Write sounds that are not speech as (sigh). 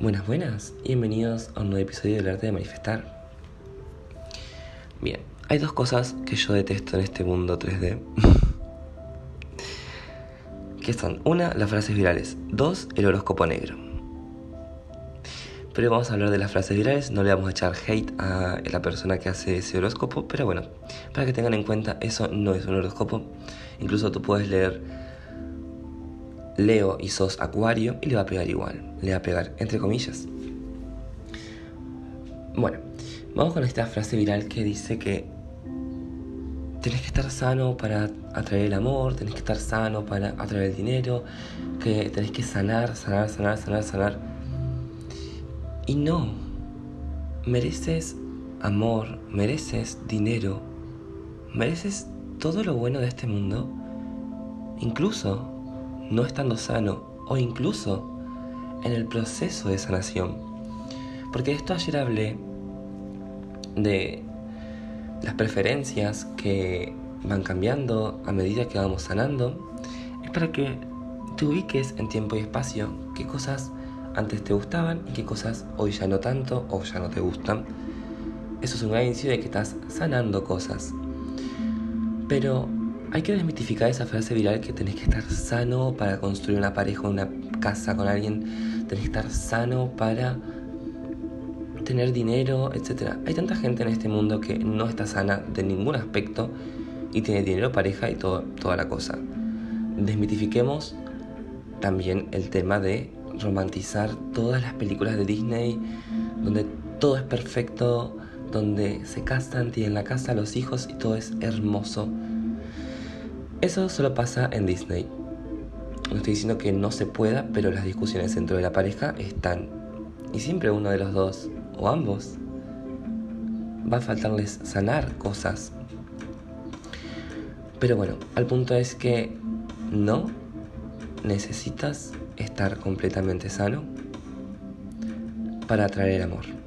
Buenas, buenas, bienvenidos a un nuevo episodio del arte de manifestar. Bien, hay dos cosas que yo detesto en este mundo 3D. (laughs) que son, una, las frases virales, dos, el horóscopo negro. Pero vamos a hablar de las frases virales, no le vamos a echar hate a la persona que hace ese horóscopo, pero bueno, para que tengan en cuenta, eso no es un horóscopo. Incluso tú puedes leer Leo y sos Acuario y le va a pegar igual, le va a pegar entre comillas. Bueno, vamos con esta frase viral que dice que tenés que estar sano para atraer el amor, tenés que estar sano para atraer el dinero, que tenés que sanar, sanar, sanar, sanar, sanar. Y no, mereces amor, mereces dinero, mereces todo lo bueno de este mundo, incluso no estando sano o incluso en el proceso de sanación. Porque esto ayer hablé de las preferencias que van cambiando a medida que vamos sanando. Es para que te ubiques en tiempo y espacio qué cosas antes te gustaban y qué cosas hoy ya no tanto o ya no te gustan. Eso es un de que estás sanando cosas. Pero hay que desmitificar esa frase viral que tenés que estar sano para construir una pareja, una casa con alguien, tenés que estar sano para tener dinero, etc. Hay tanta gente en este mundo que no está sana de ningún aspecto y tiene dinero, pareja y todo, toda la cosa. Desmitifiquemos también el tema de romantizar todas las películas de Disney donde todo es perfecto, donde se casan, tienen la casa, los hijos y todo es hermoso eso solo pasa en Disney. No estoy diciendo que no se pueda, pero las discusiones dentro de la pareja están. Y siempre uno de los dos, o ambos, va a faltarles sanar cosas. Pero bueno, al punto es que no necesitas estar completamente sano para atraer el amor.